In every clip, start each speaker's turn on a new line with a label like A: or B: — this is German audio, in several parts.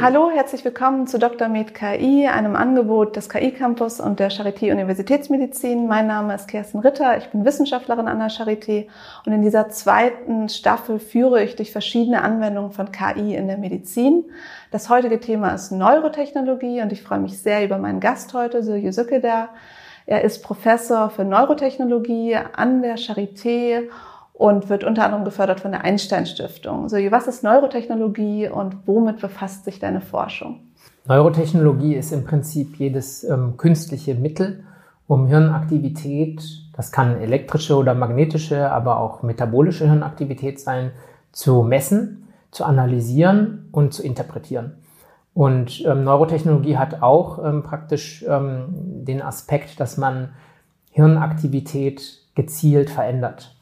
A: Hallo, herzlich willkommen zu Dr. Med KI, einem Angebot des KI Campus und der Charité Universitätsmedizin. Mein Name ist Kerstin Ritter, ich bin Wissenschaftlerin an der Charité und in dieser zweiten Staffel führe ich durch verschiedene Anwendungen von KI in der Medizin. Das heutige Thema ist Neurotechnologie und ich freue mich sehr über meinen Gast heute, Silje Sückeder. Er ist Professor für Neurotechnologie an der Charité und wird unter anderem gefördert von der Einstein Stiftung. So, was ist Neurotechnologie und womit befasst sich deine Forschung?
B: Neurotechnologie ist im Prinzip jedes ähm, künstliche Mittel, um Hirnaktivität, das kann elektrische oder magnetische, aber auch metabolische Hirnaktivität sein, zu messen, zu analysieren und zu interpretieren. Und ähm, Neurotechnologie hat auch ähm, praktisch ähm, den Aspekt, dass man Hirnaktivität gezielt verändert.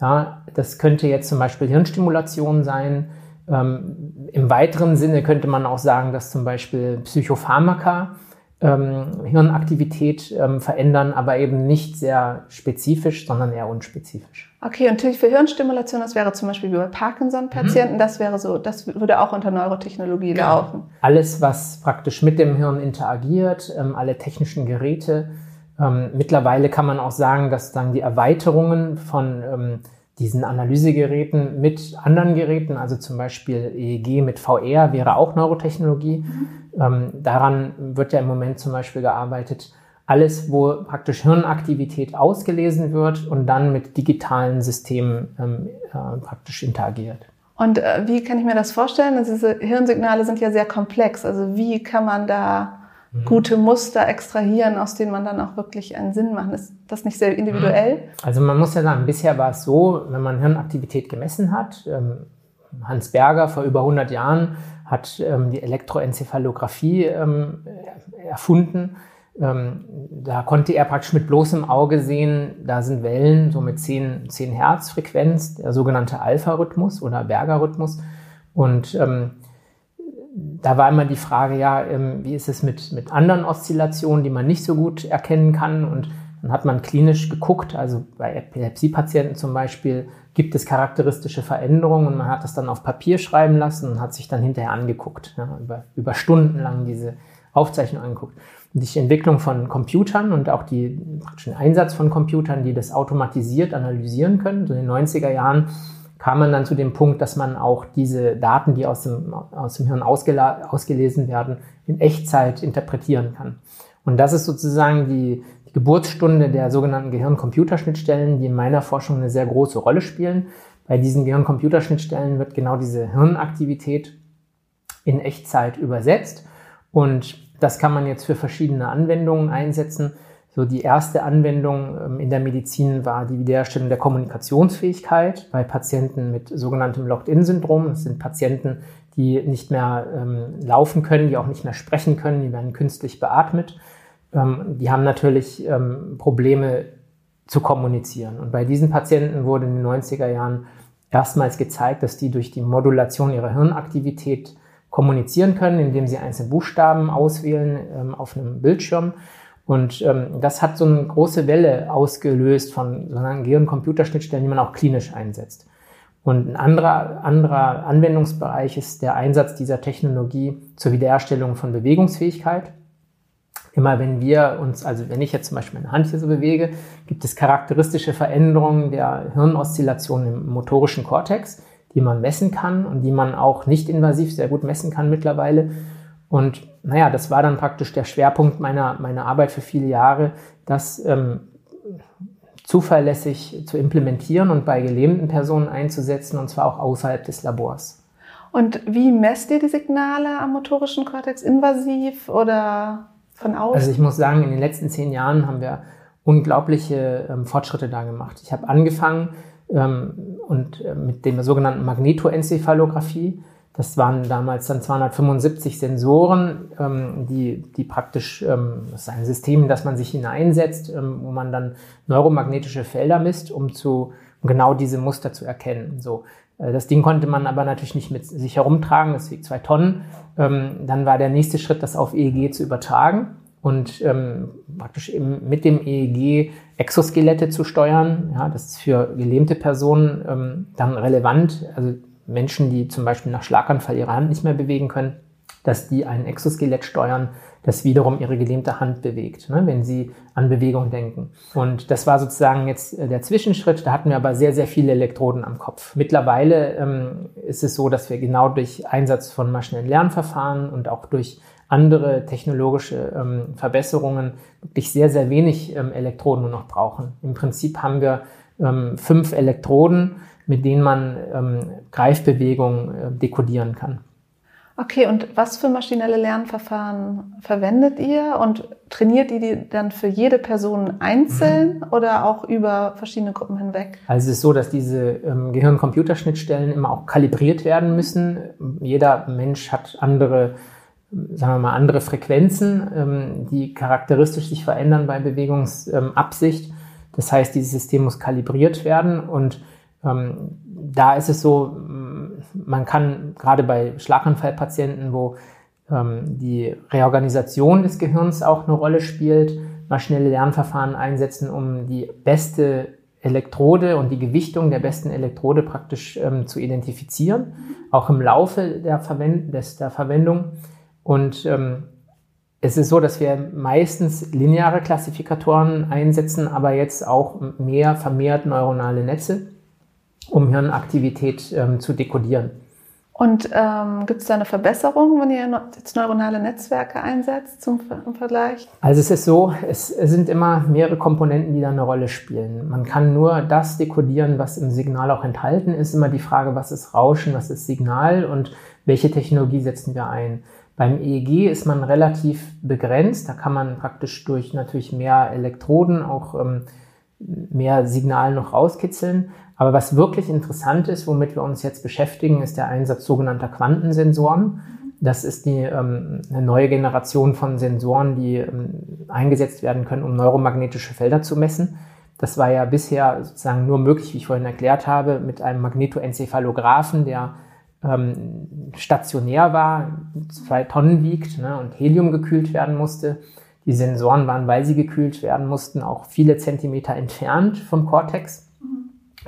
B: Ja, das könnte jetzt zum Beispiel Hirnstimulation sein. Ähm, Im weiteren Sinne könnte man auch sagen, dass zum Beispiel Psychopharmaka ähm, Hirnaktivität ähm, verändern, aber eben nicht sehr spezifisch, sondern eher unspezifisch.
A: Okay, und für Hirnstimulation, das wäre zum Beispiel wie bei Parkinson-Patienten, mhm. das wäre so, das würde auch unter Neurotechnologie
B: genau. laufen. Alles, was praktisch mit dem Hirn interagiert, ähm, alle technischen Geräte, ähm, mittlerweile kann man auch sagen, dass dann die Erweiterungen von ähm, diesen Analysegeräten mit anderen Geräten, also zum Beispiel EEG mit VR wäre auch Neurotechnologie. Mhm. Ähm, daran wird ja im Moment zum Beispiel gearbeitet. Alles, wo praktisch Hirnaktivität ausgelesen wird und dann mit digitalen Systemen ähm, äh, praktisch interagiert.
A: Und äh, wie kann ich mir das vorstellen? Also diese Hirnsignale sind ja sehr komplex. Also wie kann man da. Gute Muster extrahieren, aus denen man dann auch wirklich einen Sinn macht. Ist das nicht sehr individuell? Mhm.
B: Also man muss ja sagen, bisher war es so, wenn man Hirnaktivität gemessen hat, ähm, Hans Berger vor über 100 Jahren hat ähm, die Elektroenzephalographie ähm, erfunden. da konnte er praktisch mit bloßem Auge sehen, da sind Wellen so mit 10, 10 Hertz Frequenz, der sogenannte Alpha-Rhythmus oder Berger-Rhythmus. Und ähm, da war immer die Frage, ja, ähm, wie ist es mit, mit anderen Oszillationen, die man nicht so gut erkennen kann? Und dann hat man klinisch geguckt, also bei Epilepsie-Patienten zum Beispiel gibt es charakteristische Veränderungen und man hat das dann auf Papier schreiben lassen und hat sich dann hinterher angeguckt, ja, über, über Stunden lang diese Aufzeichnung angeguckt. Und die Entwicklung von Computern und auch die, den Einsatz von Computern, die das automatisiert analysieren können, so in den 90er Jahren kam man dann zu dem Punkt, dass man auch diese Daten, die aus dem, aus dem Hirn ausgelesen werden, in Echtzeit interpretieren kann. Und das ist sozusagen die, die Geburtsstunde der sogenannten Gehirn-Computerschnittstellen, die in meiner Forschung eine sehr große Rolle spielen. Bei diesen Gehirn-Computerschnittstellen wird genau diese Hirnaktivität in Echtzeit übersetzt. Und das kann man jetzt für verschiedene Anwendungen einsetzen. So die erste Anwendung ähm, in der Medizin war die Wiederherstellung der Kommunikationsfähigkeit bei Patienten mit sogenanntem Locked-in-Syndrom. Das sind Patienten, die nicht mehr ähm, laufen können, die auch nicht mehr sprechen können, die werden künstlich beatmet. Ähm, die haben natürlich ähm, Probleme zu kommunizieren. Und bei diesen Patienten wurde in den 90er Jahren erstmals gezeigt, dass die durch die Modulation ihrer Hirnaktivität kommunizieren können, indem sie einzelne Buchstaben auswählen ähm, auf einem Bildschirm. Und ähm, das hat so eine große Welle ausgelöst von sozusagen Gehirn-Computerschnittstellen, die man auch klinisch einsetzt. Und ein anderer, anderer Anwendungsbereich ist der Einsatz dieser Technologie zur Wiederherstellung von Bewegungsfähigkeit. Immer wenn wir uns, also wenn ich jetzt zum Beispiel meine Hand hier so bewege, gibt es charakteristische Veränderungen der Hirnoszillation im motorischen Kortex, die man messen kann und die man auch nicht invasiv sehr gut messen kann mittlerweile. Und naja, das war dann praktisch der Schwerpunkt meiner, meiner Arbeit für viele Jahre, das ähm, zuverlässig zu implementieren und bei gelähmten Personen einzusetzen, und zwar auch außerhalb des Labors.
A: Und wie messt ihr die Signale am motorischen Kortex? Invasiv oder von außen?
B: Also ich muss sagen, in den letzten zehn Jahren haben wir unglaubliche ähm, Fortschritte da gemacht. Ich habe angefangen ähm, und äh, mit der sogenannten Magnetoenzephalographie. Das waren damals dann 275 Sensoren, ähm, die, die praktisch, ähm, das ist ein System, in das man sich hineinsetzt, ähm, wo man dann neuromagnetische Felder misst, um zu um genau diese Muster zu erkennen. So, äh, das Ding konnte man aber natürlich nicht mit sich herumtragen, das wiegt zwei Tonnen. Ähm, dann war der nächste Schritt, das auf EEG zu übertragen und ähm, praktisch eben mit dem EEG Exoskelette zu steuern. Ja, das ist für gelähmte Personen ähm, dann relevant. Also Menschen, die zum Beispiel nach Schlaganfall ihre Hand nicht mehr bewegen können, dass die ein Exoskelett steuern, das wiederum ihre gelähmte Hand bewegt, ne, wenn sie an Bewegung denken. Und das war sozusagen jetzt äh, der Zwischenschritt. Da hatten wir aber sehr, sehr viele Elektroden am Kopf. Mittlerweile ähm, ist es so, dass wir genau durch Einsatz von maschinellen Lernverfahren und auch durch andere technologische ähm, Verbesserungen wirklich sehr, sehr wenig ähm, Elektroden nur noch brauchen. Im Prinzip haben wir ähm, fünf Elektroden, mit denen man ähm, Greifbewegungen äh, dekodieren kann.
A: Okay, und was für maschinelle Lernverfahren verwendet ihr und trainiert ihr die dann für jede Person einzeln mhm. oder auch über verschiedene Gruppen hinweg?
B: Also es ist so, dass diese ähm, Gehirn-Computerschnittstellen immer auch kalibriert werden müssen. Jeder Mensch hat andere, sagen wir mal, andere Frequenzen, ähm, die charakteristisch sich verändern bei Bewegungsabsicht. Das heißt, dieses System muss kalibriert werden und ähm, da ist es so, man kann gerade bei Schlaganfallpatienten, wo ähm, die Reorganisation des Gehirns auch eine Rolle spielt, maschinelle Lernverfahren einsetzen, um die beste Elektrode und die Gewichtung der besten Elektrode praktisch ähm, zu identifizieren, auch im Laufe der, Verwend des, der Verwendung. Und ähm, es ist so, dass wir meistens lineare Klassifikatoren einsetzen, aber jetzt auch mehr vermehrt neuronale Netze um Hirnaktivität ähm, zu dekodieren.
A: Und ähm, gibt es da eine Verbesserung, wenn ihr jetzt neuronale Netzwerke einsetzt zum im Vergleich?
B: Also es ist so, es, sind immer mehrere Komponenten, die da eine Rolle spielen. Man kann nur das dekodieren, was im Signal auch enthalten ist. Immer die Frage, was ist Rauschen, was ist Signal und welche Technologie setzen wir ein. Beim EEG ist man relativ begrenzt. Da kann man praktisch durch natürlich mehr Elektroden auch ähm, mehr Signal noch rauskitzeln. Aber was wirklich interessant ist, womit wir uns jetzt beschäftigen, ist der Einsatz sogenannter Quantensensoren. Das ist die, ähm, eine neue Generation von Sensoren, die ähm, eingesetzt werden können, um neuromagnetische Felder zu messen. Das war ja bisher sozusagen nur möglich, wie ich vorhin erklärt habe, mit einem Magnetoencephalographen, der ähm, stationär war, zwei Tonnen wiegt ne, und Helium gekühlt werden musste. Die Sensoren waren, weil sie gekühlt werden mussten, auch viele Zentimeter entfernt vom Cortex.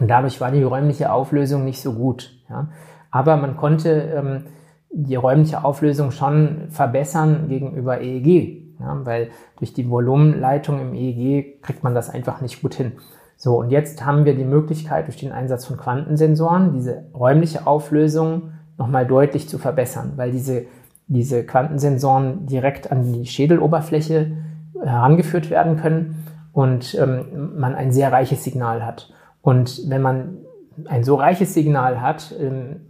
B: Und dadurch war die räumliche Auflösung nicht so gut. Ja. Aber man konnte ähm, die räumliche Auflösung schon verbessern gegenüber EEG, ja, weil durch die Volumenleitung im EEG kriegt man das einfach nicht gut hin. So, und jetzt haben wir die Möglichkeit, durch den Einsatz von Quantensensoren diese räumliche Auflösung nochmal deutlich zu verbessern, weil diese, diese Quantensensoren direkt an die Schädeloberfläche herangeführt werden können und ähm, man ein sehr reiches Signal hat. Und wenn man ein so reiches Signal hat, ähm,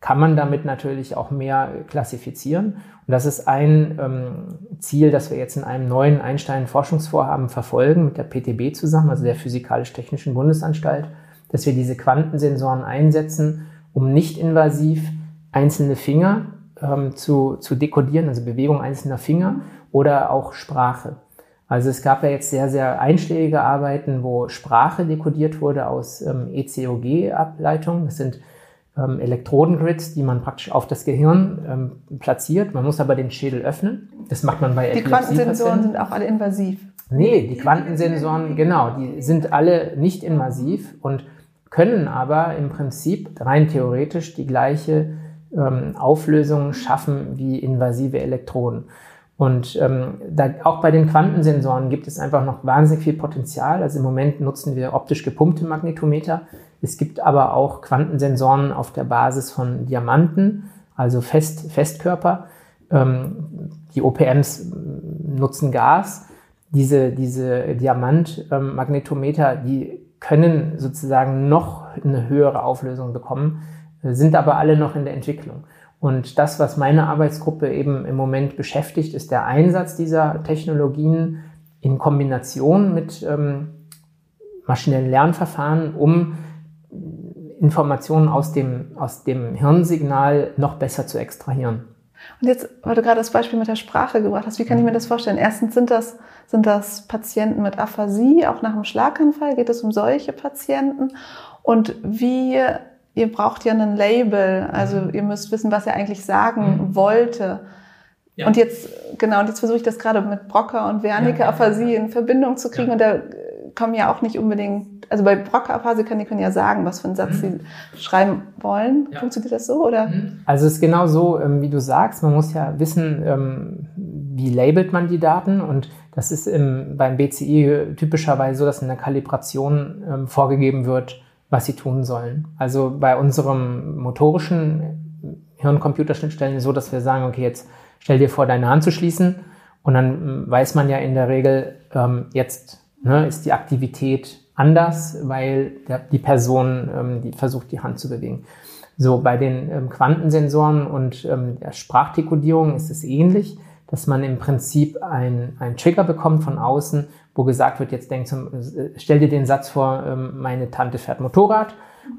B: kann man damit natürlich auch mehr klassifizieren. Und das ist ein ähm, Ziel, das wir jetzt in einem neuen Einstein-Forschungsvorhaben verfolgen mit der PTB zusammen, also der Physikalisch-Technischen Bundesanstalt, dass wir diese Quantensensoren einsetzen, um nicht invasiv einzelne Finger ähm, zu, zu dekodieren, also Bewegung einzelner Finger oder auch Sprache. Also es gab ja jetzt sehr, sehr einschlägige Arbeiten, wo Sprache dekodiert wurde aus ähm, ECOG-Ableitungen. Das sind ähm, Elektrodengrids, die man praktisch auf das Gehirn ähm, platziert. Man muss aber den Schädel öffnen. Das macht man bei
A: Die Quantensensoren sind auch alle invasiv.
B: Nee, die Quantensensoren, genau, die sind alle nicht invasiv und können aber im Prinzip rein theoretisch die gleiche ähm, Auflösung schaffen wie invasive Elektroden. Und ähm, da, auch bei den Quantensensoren gibt es einfach noch wahnsinnig viel Potenzial. Also im Moment nutzen wir optisch gepumpte Magnetometer. Es gibt aber auch Quantensensoren auf der Basis von Diamanten, also Fest, Festkörper. Ähm, die OPMs nutzen Gas. Diese, diese Diamantmagnetometer, ähm, die können sozusagen noch eine höhere Auflösung bekommen, sind aber alle noch in der Entwicklung. Und das, was meine Arbeitsgruppe eben im Moment beschäftigt, ist der Einsatz dieser Technologien in Kombination mit ähm, maschinellen Lernverfahren, um Informationen aus dem, aus dem Hirnsignal noch besser zu extrahieren.
A: Und jetzt, weil du gerade das Beispiel mit der Sprache gebracht hast, wie kann ich mir das vorstellen? Erstens sind das, sind das Patienten mit Aphasie, auch nach einem Schlaganfall? Geht es um solche Patienten? Und wie ihr braucht ja ein Label, also mhm. ihr müsst wissen, was er eigentlich sagen mhm. wollte. Ja. Und jetzt, genau, und jetzt versuche ich das gerade mit Brocker und Wernicke ja, Aphasie in Verbindung zu kriegen. Und da kommen ja auch nicht unbedingt, also bei Broca-Aphasikern, die können ja sagen, was für einen Satz sie schreiben wollen. Ja. Funktioniert das so, oder? Mhm.
B: Also es ist genau so, ähm, wie du sagst, man muss ja wissen, ähm, wie labelt man die Daten und das ist im, beim BCI typischerweise so, dass in der Kalibration ähm, vorgegeben wird, was sie tun sollen. Also bei unserem motorischen Hirn-Computerschnittstellen so, dass wir sagen, okay, jetzt stell dir vor, deine Hand zu schließen und dann ähm, weiß man ja in der Regel, ähm, jetzt ne, ist die Aktivität anders, weil der, die Person ähm, die versucht, die Hand zu bewegen. So, bei den ähm, Quantensensoren und ähm, der Sprachdekodierung ist es ähnlich, dass man im Prinzip ein, ein Trigger bekommt von außen, wo gesagt wird, jetzt denk zum, stell dir den Satz vor, ähm, meine Tante fährt Motorrad.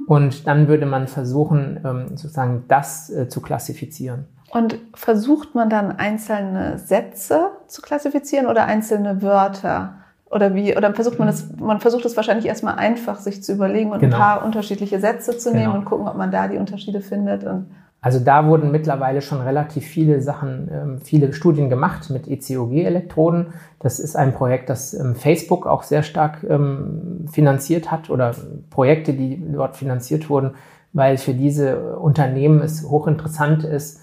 B: Und dann würde man versuchen, ähm, sozusagen das äh, zu klassifizieren.
A: Und versucht man dann einzelne Sätze zu klassifizieren oder einzelne Wörter? Oder wie, oder versucht man das, man versucht es wahrscheinlich erstmal einfach, sich zu überlegen und genau. ein paar unterschiedliche Sätze zu nehmen genau. und gucken, ob man da die Unterschiede findet. Und
B: also da wurden mittlerweile schon relativ viele Sachen, ähm, viele Studien gemacht mit ECOG-Elektroden. Das ist ein Projekt, das ähm, Facebook auch sehr stark ähm, finanziert hat oder Projekte, die dort finanziert wurden, weil für diese Unternehmen es hochinteressant ist,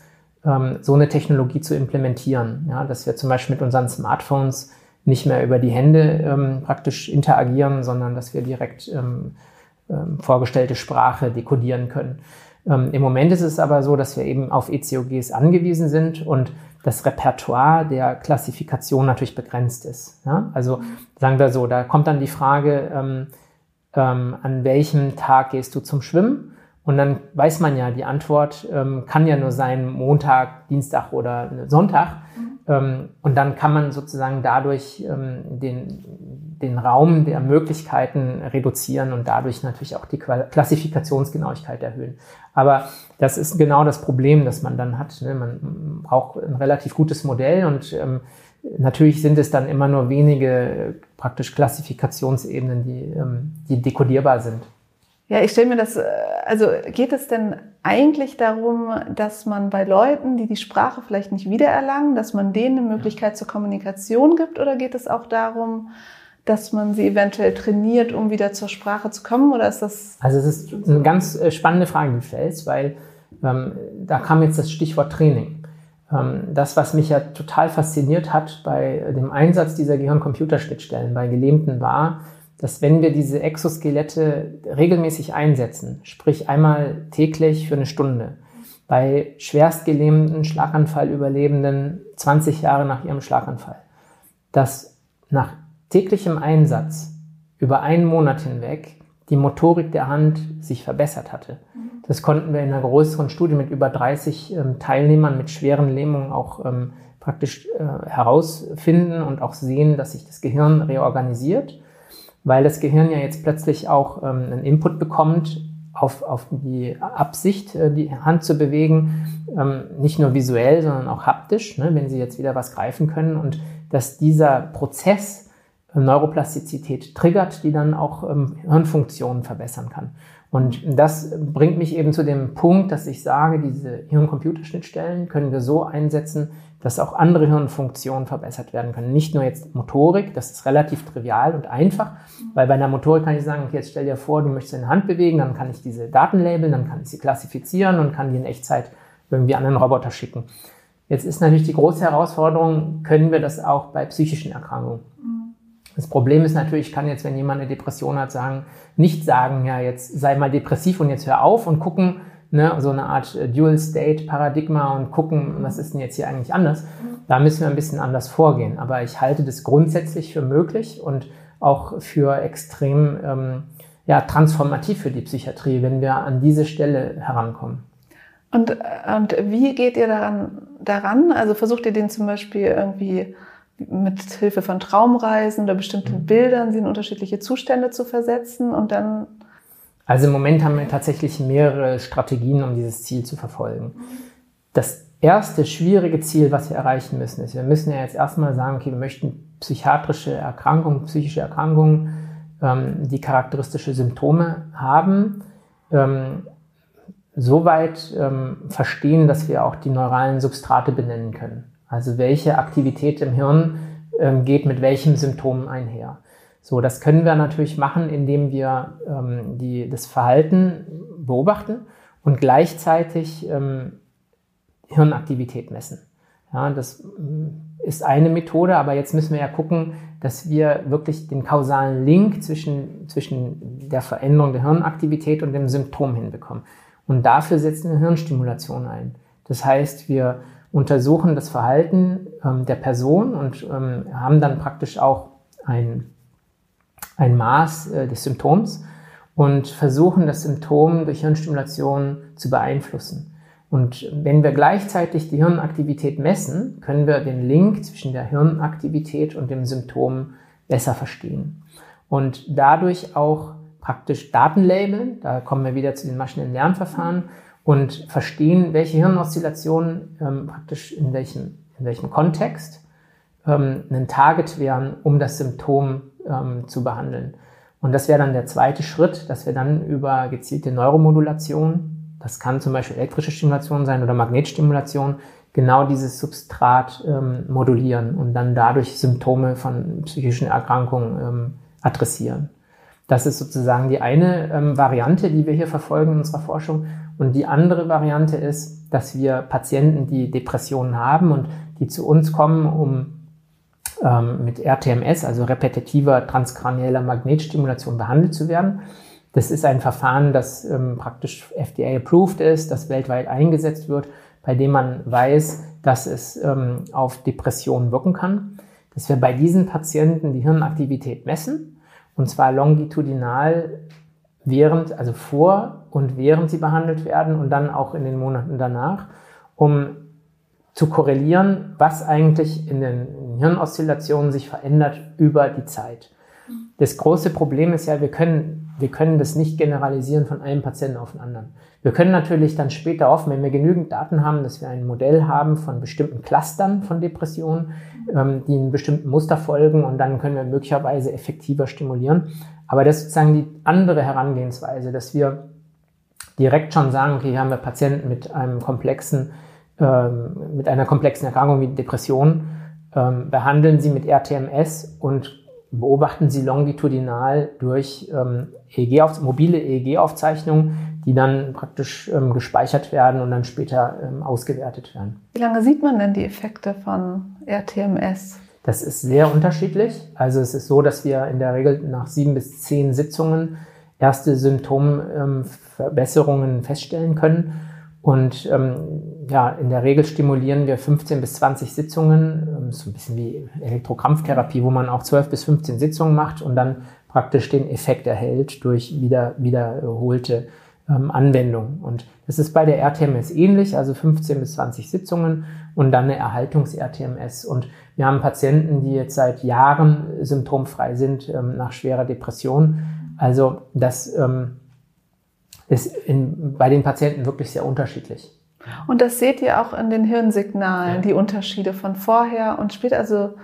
B: so eine Technologie zu implementieren. Ja, dass wir zum Beispiel mit unseren Smartphones nicht mehr über die Hände praktisch interagieren, sondern dass wir direkt vorgestellte Sprache dekodieren können. Ähm, Im Moment ist es aber so, dass wir eben auf ECOGs angewiesen sind und das Repertoire der Klassifikation natürlich begrenzt ist. Ja? Also sagen wir so, da kommt dann die Frage, ähm, ähm, an welchem Tag gehst du zum Schwimmen? Und dann weiß man ja, die Antwort ähm, kann ja nur sein Montag, Dienstag oder Sonntag. Mhm. Ähm, und dann kann man sozusagen dadurch ähm, den, den Raum der Möglichkeiten reduzieren und dadurch natürlich auch die Klassifikationsgenauigkeit erhöhen. Aber das ist genau das Problem, das man dann hat. Ne? Man braucht ein relativ gutes Modell und ähm, natürlich sind es dann immer nur wenige praktisch Klassifikationsebenen, die, die dekodierbar sind.
A: Ja, ich stelle mir das, äh, also geht es denn eigentlich darum, dass man bei Leuten, die die Sprache vielleicht nicht wiedererlangen, dass man denen eine Möglichkeit zur Kommunikation gibt oder geht es auch darum, dass man sie eventuell trainiert, um wieder zur Sprache zu kommen oder ist das?
B: Also es ist eine ganz äh, spannende Frage, die du stellst, weil ähm, da kam jetzt das Stichwort Training. Ähm, das, was mich ja total fasziniert hat bei dem Einsatz dieser Gehirn-Computer-Schnittstellen bei Gelähmten war, dass wenn wir diese Exoskelette regelmäßig einsetzen, sprich einmal täglich für eine Stunde, bei schwerstgelähmten Schlaganfallüberlebenden 20 Jahre nach ihrem Schlaganfall, dass nach täglichem Einsatz über einen Monat hinweg die Motorik der Hand sich verbessert hatte. Das konnten wir in einer größeren Studie mit über 30 ähm, Teilnehmern mit schweren Lähmungen auch ähm, praktisch äh, herausfinden und auch sehen, dass sich das Gehirn reorganisiert weil das Gehirn ja jetzt plötzlich auch ähm, einen Input bekommt auf, auf die Absicht, äh, die Hand zu bewegen, ähm, nicht nur visuell, sondern auch haptisch, ne, wenn Sie jetzt wieder was greifen können. Und dass dieser Prozess Neuroplastizität triggert, die dann auch ähm, Hirnfunktionen verbessern kann. Und das bringt mich eben zu dem Punkt, dass ich sage, diese Hirn-Computer-Schnittstellen können wir so einsetzen, dass auch andere Hirnfunktionen verbessert werden können. Nicht nur jetzt Motorik, das ist relativ trivial und einfach, weil bei einer Motorik kann ich sagen, okay, jetzt stell dir vor, du möchtest deine Hand bewegen, dann kann ich diese Daten labeln, dann kann ich sie klassifizieren und kann die in Echtzeit irgendwie an einen Roboter schicken. Jetzt ist natürlich die große Herausforderung, können wir das auch bei psychischen Erkrankungen? Das Problem ist natürlich, ich kann jetzt, wenn jemand eine Depression hat, sagen, nicht sagen, ja, jetzt sei mal depressiv und jetzt hör auf und gucken, ne, so eine Art äh, Dual-State-Paradigma und gucken, was ist denn jetzt hier eigentlich anders. Da müssen wir ein bisschen anders vorgehen. Aber ich halte das grundsätzlich für möglich und auch für extrem ähm, ja, transformativ für die Psychiatrie, wenn wir an diese Stelle herankommen.
A: Und, und wie geht ihr daran, daran? Also versucht ihr den zum Beispiel irgendwie mit Hilfe von Traumreisen oder bestimmten mhm. Bildern sie in unterschiedliche Zustände zu versetzen und dann
B: also im Moment haben wir tatsächlich mehrere Strategien, um dieses Ziel zu verfolgen. Das erste schwierige Ziel, was wir erreichen müssen, ist, wir müssen ja jetzt erstmal sagen, okay, wir möchten psychiatrische Erkrankungen, psychische Erkrankungen, ähm, die charakteristische Symptome haben, ähm, soweit ähm, verstehen, dass wir auch die neuralen Substrate benennen können. Also welche Aktivität im Hirn ähm, geht mit welchem Symptom einher. So, das können wir natürlich machen, indem wir ähm, die, das Verhalten beobachten und gleichzeitig ähm, Hirnaktivität messen. Ja, das mm, ist eine Methode, aber jetzt müssen wir ja gucken, dass wir wirklich den kausalen Link zwischen, zwischen der Veränderung der Hirnaktivität und dem Symptom hinbekommen. Und dafür setzen wir Hirnstimulation ein. Das heißt, wir untersuchen das Verhalten ähm, der Person und ähm, haben dann praktisch auch ein ein Maß äh, des Symptoms und versuchen, das Symptom durch Hirnstimulation zu beeinflussen. Und wenn wir gleichzeitig die Hirnaktivität messen, können wir den Link zwischen der Hirnaktivität und dem Symptom besser verstehen. Und dadurch auch praktisch Daten labeln, da kommen wir wieder zu den maschinellen Lernverfahren, und verstehen, welche Hirnoszillationen ähm, praktisch in welchem, in welchem Kontext ähm, ein Target wären, um das Symptom ähm, zu behandeln. Und das wäre dann der zweite Schritt, dass wir dann über gezielte Neuromodulation, das kann zum Beispiel elektrische Stimulation sein oder Magnetstimulation, genau dieses Substrat ähm, modulieren und dann dadurch Symptome von psychischen Erkrankungen ähm, adressieren. Das ist sozusagen die eine ähm, Variante, die wir hier verfolgen in unserer Forschung. Und die andere Variante ist, dass wir Patienten, die Depressionen haben und die zu uns kommen, um ähm, mit RTMS, also repetitiver transkranieller Magnetstimulation, behandelt zu werden. Das ist ein Verfahren, das ähm, praktisch FDA-approved ist, das weltweit eingesetzt wird, bei dem man weiß, dass es ähm, auf Depressionen wirken kann. Dass wir bei diesen Patienten die Hirnaktivität messen, und zwar longitudinal während, also vor und während sie behandelt werden und dann auch in den Monaten danach, um zu korrelieren, was eigentlich in den Hirnoszillationen sich verändert über die Zeit. Das große Problem ist ja, wir können, wir können das nicht generalisieren von einem Patienten auf den anderen. Wir können natürlich dann später offen, wenn wir genügend Daten haben, dass wir ein Modell haben von bestimmten Clustern von Depressionen, ähm, die einen bestimmten Muster folgen und dann können wir möglicherweise effektiver stimulieren. Aber das ist sozusagen die andere Herangehensweise, dass wir direkt schon sagen, okay, hier haben wir Patienten mit einem komplexen ähm, mit einer komplexen Erkrankung wie Depression, ähm, behandeln Sie mit RTMS und beobachten Sie longitudinal durch ähm, EEG auf, mobile EEG-Aufzeichnungen, die dann praktisch ähm, gespeichert werden und dann später ähm, ausgewertet werden.
A: Wie lange sieht man denn die Effekte von RTMS?
B: Das ist sehr unterschiedlich. Also es ist so, dass wir in der Regel nach sieben bis zehn Sitzungen erste Symptomverbesserungen feststellen können. Und ähm, ja, in der Regel stimulieren wir 15 bis 20 Sitzungen, ähm, so ein bisschen wie Elektrokrampftherapie, wo man auch 12 bis 15 Sitzungen macht und dann praktisch den Effekt erhält durch wieder, wiederholte ähm, Anwendung. Und das ist bei der RTMS ähnlich, also 15 bis 20 Sitzungen und dann eine Erhaltungs-RTMS. Und wir haben Patienten, die jetzt seit Jahren symptomfrei sind ähm, nach schwerer Depression. Also das ähm, ist in, bei den Patienten wirklich sehr unterschiedlich.
A: Und das seht ihr auch in den Hirnsignalen, ja. die Unterschiede von vorher und später. Also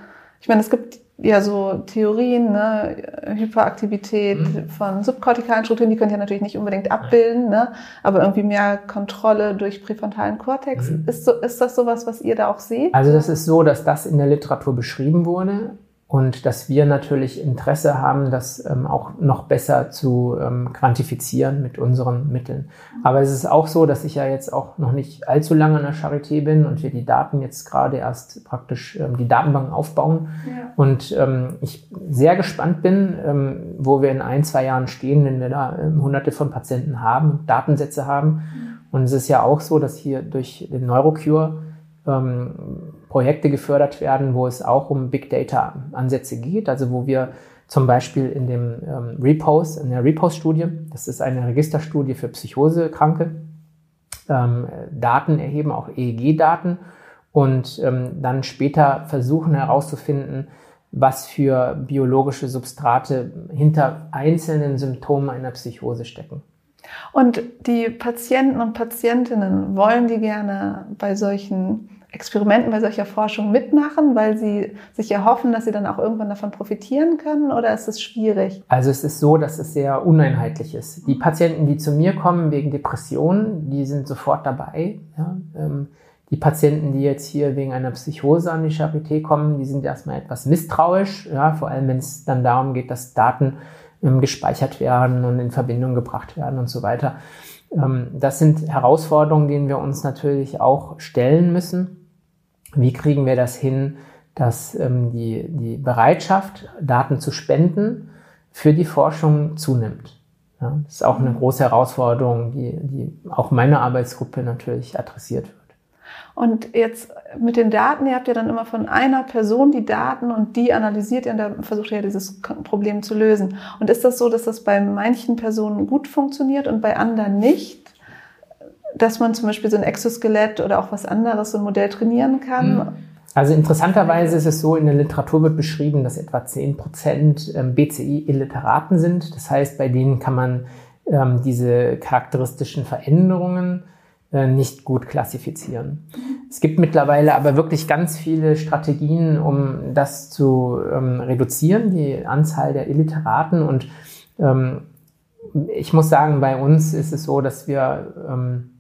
A: ich meine, es gibt ja so Theorien, ne? Hyperaktivität mhm. von subkortikalen Strukturen, die könnt ihr natürlich nicht unbedingt abbilden, ne? aber irgendwie mehr Kontrolle durch präfrontalen Kortex. Mhm. Ist, so, ist das sowas, was ihr da auch seht?
B: Also das ist so, dass das in der Literatur beschrieben wurde und dass wir natürlich Interesse haben, das ähm, auch noch besser zu ähm, quantifizieren mit unseren Mitteln. Aber es ist auch so, dass ich ja jetzt auch noch nicht allzu lange in der Charité bin und wir die Daten jetzt gerade erst praktisch ähm, die Datenbanken aufbauen ja. und ähm, ich sehr gespannt bin, ähm, wo wir in ein, zwei Jahren stehen, wenn wir da ähm, hunderte von Patienten haben, Datensätze haben. Mhm. Und es ist ja auch so, dass hier durch den Neurocure Projekte gefördert werden, wo es auch um Big Data Ansätze geht, also wo wir zum Beispiel in dem ähm, Repose, in der Repose-Studie, das ist eine Registerstudie für Psychosekranke, ähm, Daten erheben, auch EEG-Daten und ähm, dann später versuchen herauszufinden, was für biologische Substrate hinter einzelnen Symptomen einer Psychose stecken.
A: Und die Patienten und Patientinnen wollen die gerne bei solchen Experimenten, bei solcher Forschung mitmachen, weil sie sich erhoffen, dass sie dann auch irgendwann davon profitieren können oder ist es schwierig?
B: Also es ist so, dass es sehr uneinheitlich ist. Die Patienten, die zu mir kommen wegen Depressionen, die sind sofort dabei. Ja, ähm, Die Patienten, die jetzt hier wegen einer Psychose an die Charité kommen, die sind erstmal etwas misstrauisch, ja, vor allem wenn es dann darum geht, dass Daten ähm, gespeichert werden und in Verbindung gebracht werden und so weiter. Ähm, das sind Herausforderungen, denen wir uns natürlich auch stellen müssen. Wie kriegen wir das hin, dass ähm, die, die Bereitschaft, Daten zu spenden, für die Forschung zunimmt? Ja, das ist auch eine große Herausforderung, die, die auch meine Arbeitsgruppe natürlich adressiert wird.
A: Und jetzt mit den Daten, ihr habt ja dann immer von einer Person die Daten und die analysiert ihr und da versucht ihr ja dieses Problem zu lösen. Und ist das so, dass das bei manchen Personen gut funktioniert und bei anderen nicht? Dass man zum Beispiel so ein Exoskelett oder auch was anderes, so ein Modell trainieren kann? Hm.
B: Also interessanterweise ist es so, in der Literatur wird beschrieben, dass etwa 10% ähm, BCI-Illiteraten sind. Das heißt, bei denen kann man ähm, diese charakteristischen Veränderungen äh, nicht gut klassifizieren. Es gibt mittlerweile aber wirklich ganz viele Strategien, um das zu ähm, reduzieren, die Anzahl der Illiteraten. Und ähm, ich muss sagen, bei uns ist es so, dass wir ähm,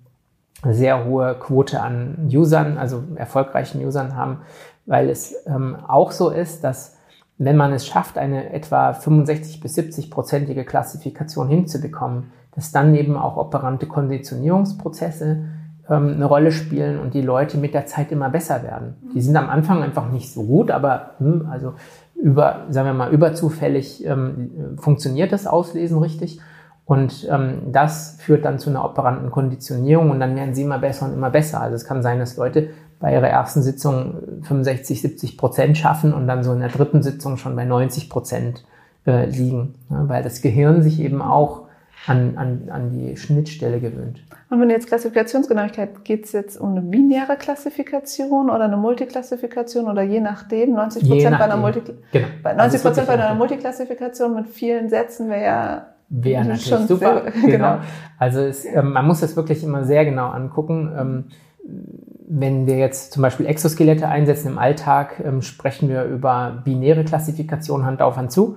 B: sehr hohe Quote an Usern, also erfolgreichen Usern haben, weil es ähm, auch so ist, dass wenn man es schafft, eine etwa 65 bis 70 prozentige Klassifikation hinzubekommen, dass dann eben auch operante Konditionierungsprozesse ähm, eine Rolle spielen und die Leute mit der Zeit immer besser werden. Die sind am Anfang einfach nicht so gut, aber hm, also über, sagen wir mal, überzufällig ähm, funktioniert das Auslesen richtig. Und ähm, das führt dann zu einer operanten Konditionierung und dann werden sie immer besser und immer besser. Also es kann sein, dass Leute bei ihrer ersten Sitzung 65, 70 Prozent schaffen und dann so in der dritten Sitzung schon bei 90 Prozent äh, liegen, ja, weil das Gehirn sich eben auch an, an, an die Schnittstelle gewöhnt.
A: Und wenn jetzt Klassifikationsgenauigkeit, geht es jetzt um eine binäre Klassifikation oder eine Multiklassifikation oder je nachdem, 90 Prozent bei einer, Multi genau. bei 90 also bei einer Multiklassifikation mit vielen Sätzen wäre ja
B: Wäre natürlich schon super. Sehr, genau. genau. Also es, ähm, man muss das wirklich immer sehr genau angucken. Ähm, wenn wir jetzt zum Beispiel Exoskelette einsetzen im Alltag, ähm, sprechen wir über binäre Klassifikation Hand auf Hand zu.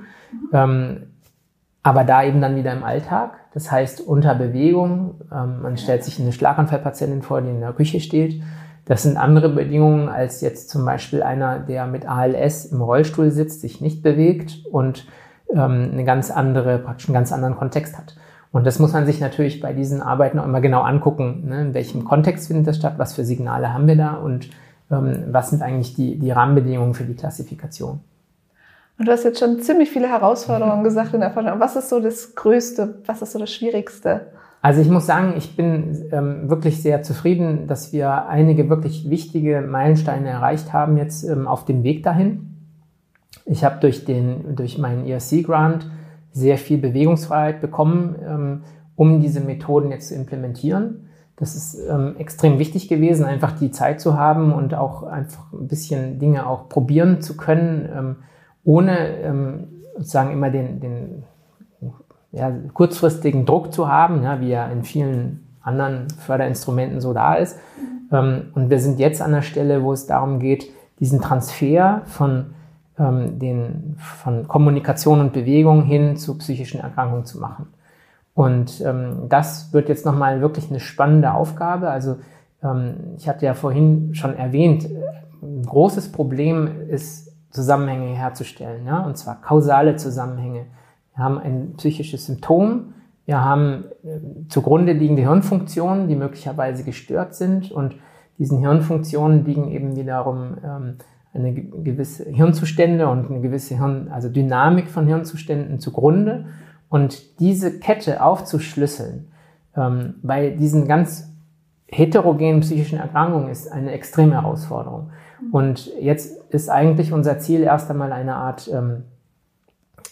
B: Aber da eben dann wieder im Alltag. Das heißt unter Bewegung. Man stellt sich eine Schlaganfallpatientin vor, die in der Küche steht. Das sind andere Bedingungen als jetzt zum Beispiel einer, der mit ALS im Rollstuhl sitzt, sich nicht bewegt und ähm, eine ganz andere, praktisch einen ganz anderen Kontext hat. Und das muss man sich natürlich bei diesen Arbeiten auch immer genau angucken. Ne? In welchem Kontext findet das statt? Was für Signale haben wir da? Und ähm, was sind eigentlich die, die Rahmenbedingungen für die Klassifikation?
A: Und du hast jetzt schon ziemlich viele Herausforderungen gesagt in der Forschung. Was ist so das Größte? Was ist so das Schwierigste?
B: Also ich muss sagen, ich bin ähm, wirklich sehr zufrieden, dass wir einige wirklich wichtige Meilensteine erreicht haben jetzt ähm, auf dem Weg dahin. Ich habe durch, den, durch meinen ERC-Grant sehr viel Bewegungsfreiheit bekommen, ähm, um diese Methoden jetzt zu implementieren. Das ist ähm, extrem wichtig gewesen, einfach die Zeit zu haben und auch einfach ein bisschen Dinge auch probieren zu können, ähm, ohne ähm, sozusagen immer den, den ja, kurzfristigen Druck zu haben, ja, wie er in vielen anderen Förderinstrumenten so da ist. Ähm, und wir sind jetzt an der Stelle, wo es darum geht, diesen Transfer von ähm, den, von Kommunikation und Bewegung hin zu psychischen Erkrankungen zu machen. Und ähm, das wird jetzt nochmal wirklich eine spannende Aufgabe. Also ähm, ich hatte ja vorhin schon erwähnt, ein großes Problem ist, Zusammenhänge herzustellen, ja, und zwar kausale Zusammenhänge. Wir haben ein psychisches Symptom, wir haben äh, zugrunde liegende Hirnfunktionen, die möglicherweise gestört sind und diesen Hirnfunktionen liegen eben wiederum ähm, eine gewisse Hirnzustände und eine gewisse Hirn, also Dynamik von Hirnzuständen zugrunde. Und diese Kette aufzuschlüsseln ähm, bei diesen ganz heterogenen psychischen Erkrankungen ist eine extreme Herausforderung. Und jetzt ist eigentlich unser Ziel erst einmal eine Art ähm,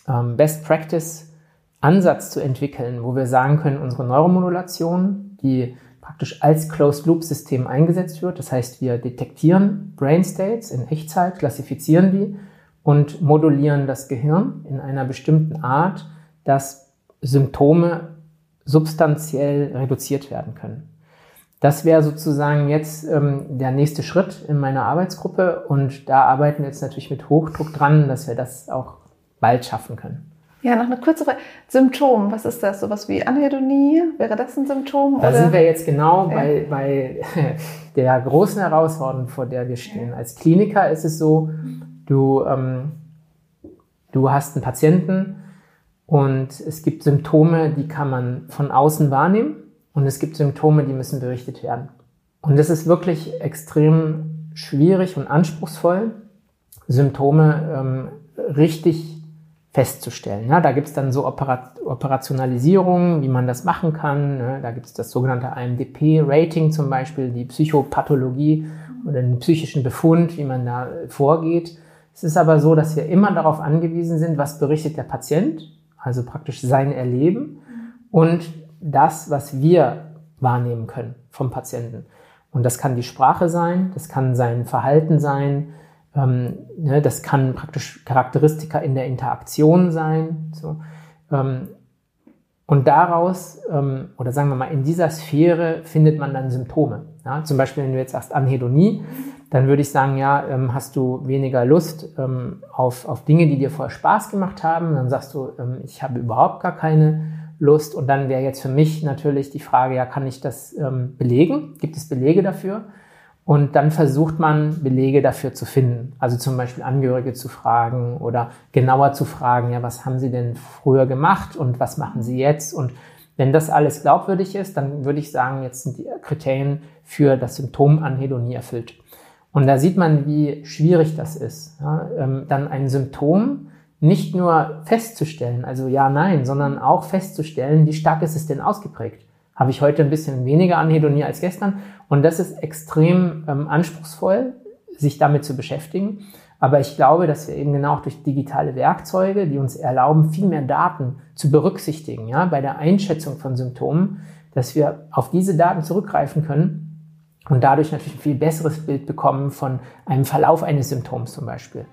B: ähm, Best Practice Ansatz zu entwickeln, wo wir sagen können, unsere Neuromodulation, die praktisch als Closed-Loop-System eingesetzt wird. Das heißt, wir detektieren Brain States in Echtzeit, klassifizieren die und modulieren das Gehirn in einer bestimmten Art, dass Symptome substanziell reduziert werden können. Das wäre sozusagen jetzt ähm, der nächste Schritt in meiner Arbeitsgruppe und da arbeiten wir jetzt natürlich mit Hochdruck dran, dass wir das auch bald schaffen können.
A: Ja, noch eine kurze Frage. Symptom, was ist das? Sowas wie Anhedonie? Wäre das ein Symptom?
B: Da oder? sind wir jetzt genau ja. bei, bei der großen Herausforderung, vor der wir stehen. Ja. Als Kliniker ist es so, du, ähm, du hast einen Patienten und es gibt Symptome, die kann man von außen wahrnehmen und es gibt Symptome, die müssen berichtet werden. Und es ist wirklich extrem schwierig und anspruchsvoll, Symptome ähm, richtig festzustellen. Ja, da gibt's dann so Operat Operationalisierungen, wie man das machen kann. Ne? Da gibt's das sogenannte IMDP-Rating zum Beispiel, die Psychopathologie oder den psychischen Befund, wie man da vorgeht. Es ist aber so, dass wir immer darauf angewiesen sind, was berichtet der Patient, also praktisch sein Erleben und das, was wir wahrnehmen können vom Patienten. Und das kann die Sprache sein, das kann sein Verhalten sein, ähm, ne, das kann praktisch Charakteristika in der Interaktion sein. So. Ähm, und daraus, ähm, oder sagen wir mal, in dieser Sphäre findet man dann Symptome. Ja? Zum Beispiel, wenn du jetzt sagst Anhedonie, dann würde ich sagen, ja, ähm, hast du weniger Lust ähm, auf, auf Dinge, die dir vorher Spaß gemacht haben. Dann sagst du, ähm, ich habe überhaupt gar keine Lust. Und dann wäre jetzt für mich natürlich die Frage, ja, kann ich das belegen? Gibt es Belege dafür? Und dann versucht man, Belege dafür zu finden. Also zum Beispiel Angehörige zu fragen oder genauer zu fragen, ja, was haben Sie denn früher gemacht und was machen Sie jetzt? Und wenn das alles glaubwürdig ist, dann würde ich sagen, jetzt sind die Kriterien für das Symptom Anhedonie erfüllt. Und da sieht man, wie schwierig das ist, ja, ähm, dann ein Symptom nicht nur festzustellen, also ja, nein, sondern auch festzustellen, wie stark ist es denn ausgeprägt habe ich heute ein bisschen weniger Anhedonie als gestern. Und das ist extrem ähm, anspruchsvoll, sich damit zu beschäftigen. Aber ich glaube, dass wir eben genau auch durch digitale Werkzeuge, die uns erlauben, viel mehr Daten zu berücksichtigen, ja, bei der Einschätzung von Symptomen, dass wir auf diese Daten zurückgreifen können und dadurch natürlich ein viel besseres Bild bekommen von einem Verlauf eines Symptoms zum Beispiel.